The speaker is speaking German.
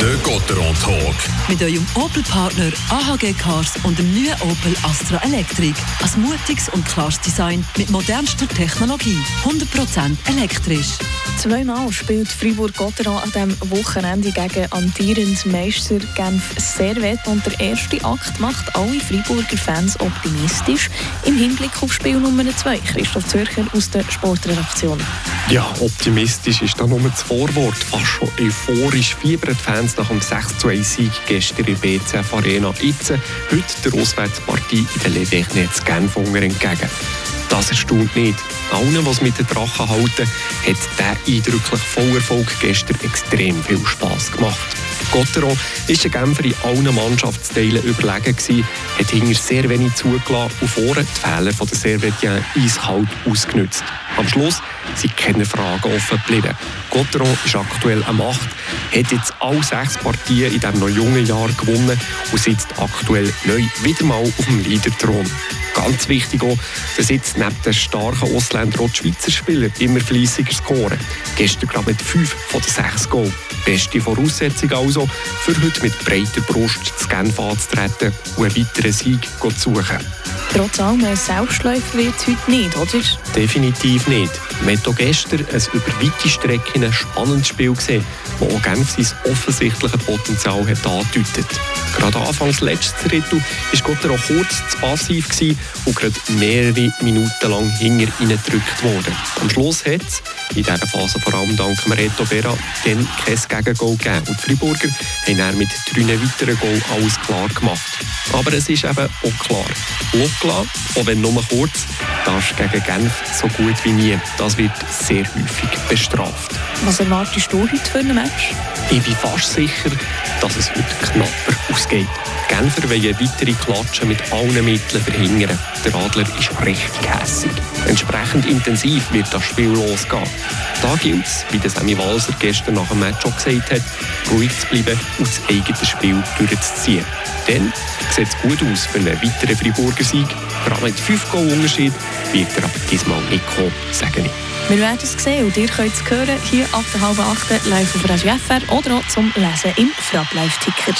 Der Gotteron Talk. Mit eurem Opel-Partner AHG Cars und dem neuen Opel Astra Electric. Ein mutiges und klares Design mit modernster Technologie. 100% elektrisch. Zweimal spielt Fribourg-Gotteron an diesem Wochenende gegen amtierend Meister Genf Servet und der erste Akt macht alle Friburger Fans optimistisch im Hinblick auf Spiel Nummer 2. Christoph Zürcher aus der Sportredaktion. Ja, optimistisch ist da nur das Vorwort. Fast schon euphorisch fiebern die Fans nach dem 6 zu 1 Sieg gestern in BCF Arena. Jetzt, heute der Auswärtspartie in der Levechnetz Genf entgegen. Das erstaunt nicht. Allen, was mit den Drachen halten, hat der eindrücklich Vollerfolg gestern extrem viel Spass gemacht. Gotteron ist der Genfer in allen Mannschaftsteilen überlegen hat hinter sehr wenig zugelassen und vorne die Fehler der Servetien eiskalt ausgenutzt. Am Schluss sind keine Fragen offen geblieben. Gotteron ist aktuell am 8, hat jetzt alle sechs Partien in diesem noch jungen Jahr gewonnen und sitzt aktuell neu wieder mal auf dem Leaderthron. Ganz wichtig auch, dass jetzt neben den starken Ausländern auch die Schweizer Spieler immer fleissiger scoren. Gestern gerade mit 5 von den 6 Goal. Beste Voraussetzung also, für heute mit breiter Brust zu Genf anzutreten und einen weiteren Sieg zu suchen. Trotz allem ein Selbstläufer wird es heute nicht, oder? Definitiv nicht. Wir haben gestern ein über weite Strecken spannendes Spiel gesehen, wo auch Genf sein offensichtliches Potenzial hat angedeutet. Gerade anfangs letztes Drittel war Gotter auch kurz zu passiv und gerade mehrere Minuten lang hinter ihnen gedrückt worden. Am Schluss hat es, in dieser Phase vor allem dank Reto Berra, dann kein Gegengol gegeben. Und die Freiburger haben dann mit drei weiteren Goal alles klar gemacht. Aber es ist eben auch klar, Lokla, auch wenn nur kurz, darfst gegen Genf so gut wie nie. Das wird sehr häufig bestraft. Was erwartest du heute für ein Match? Ich bin fast sicher, dass es heute knapper ausgeht. Die Genfer wollen weitere Klatschen mit allen Mitteln verhindern. Der Adler ist richtig hässig. Entsprechend intensiv wird das Spiel losgehen. Da gilt es, wie der Sammy Walser gestern nach dem Match auch gesagt hat, ruhig zu bleiben und das eigene Spiel durchzuziehen. Dann sieht es gut aus für einen weiteren Freiburger Sieg. Gerade mit 5 Goal Unterschied wird er aber diesmal nicht kommen, sage ich. Wir werden es sehen und ihr könnt es hören hier ab der halben acht live auf Radio FR oder auch zum Lesen im Frab Live Ticker.